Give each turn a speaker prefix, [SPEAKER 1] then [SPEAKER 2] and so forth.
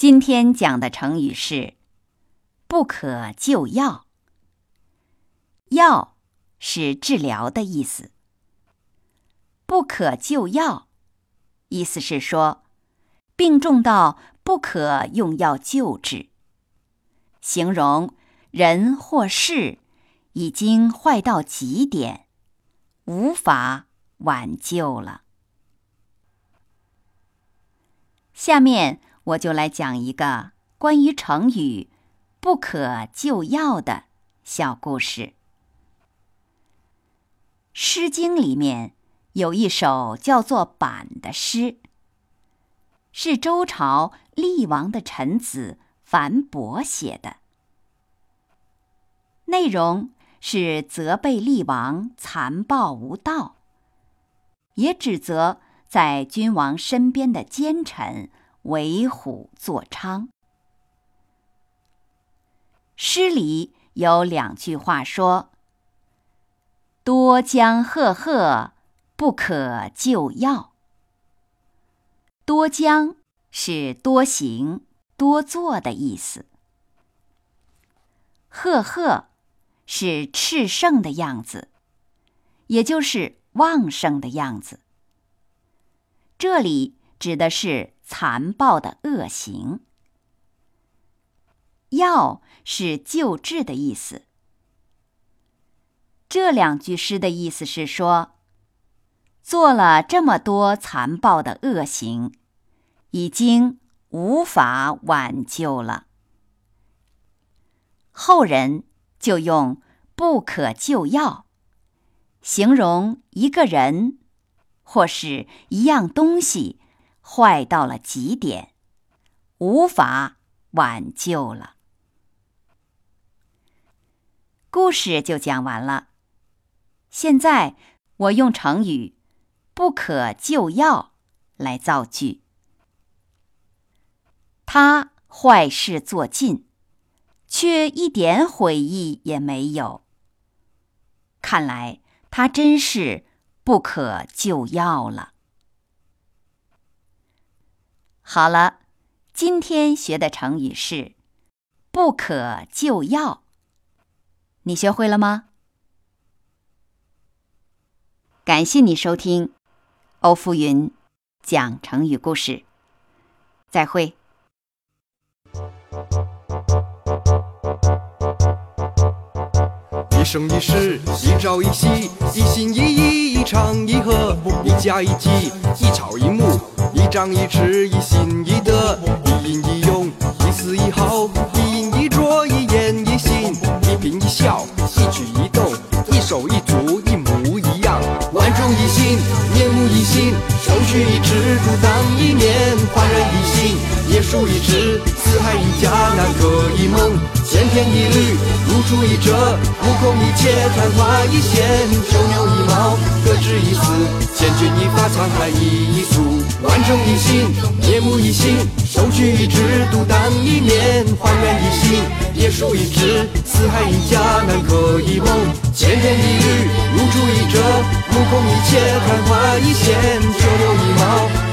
[SPEAKER 1] 今天讲的成语是“不可救药”。药是治疗的意思，“不可救药”意思是说病重到不可用药救治，形容人或事已经坏到极点，无法挽救了。下面。我就来讲一个关于成语“不可救药”的小故事。《诗经》里面有一首叫做《板》的诗，是周朝厉王的臣子樊伯写的，内容是责备厉王残暴无道，也指责在君王身边的奸臣。为虎作伥。诗里有两句话说：“多将赫赫，不可救药。”多将是多行、多做的意思。赫赫是炽盛的样子，也就是旺盛的样子。这里指的是。残暴的恶行，药是救治的意思。这两句诗的意思是说，做了这么多残暴的恶行，已经无法挽救了。后人就用“不可救药”形容一个人或是一样东西。坏到了极点，无法挽救了。故事就讲完了。现在我用成语“不可救药”来造句。他坏事做尽，却一点悔意也没有。看来他真是不可救药了。好了，今天学的成语是“不可救药”，你学会了吗？感谢你收听欧福云讲成语故事，再会。
[SPEAKER 2] 一生一世，一朝一夕，一心一意，一唱一和，一家一计，一草一木。一张一弛，一心一德，一饮一用，一丝一毫，一饮一啄，一言一行，一颦一笑，一举一动，一手一足，一模一样。万众一心，面目一新，手取一指，独当一面，焕然一新，也树一枝，四海一家，南柯一梦，千篇一律，如出一辙，目空一切，昙花一现，九牛一毛，各执一词，千钧一发，沧海一粟。万众一心，面目一新，手取一枝，独当一面，焕然一新，叶树一枝，四海一家，南柯一梦，千篇一律，如出一辙，目空一切，昙花一现，九牛一毛。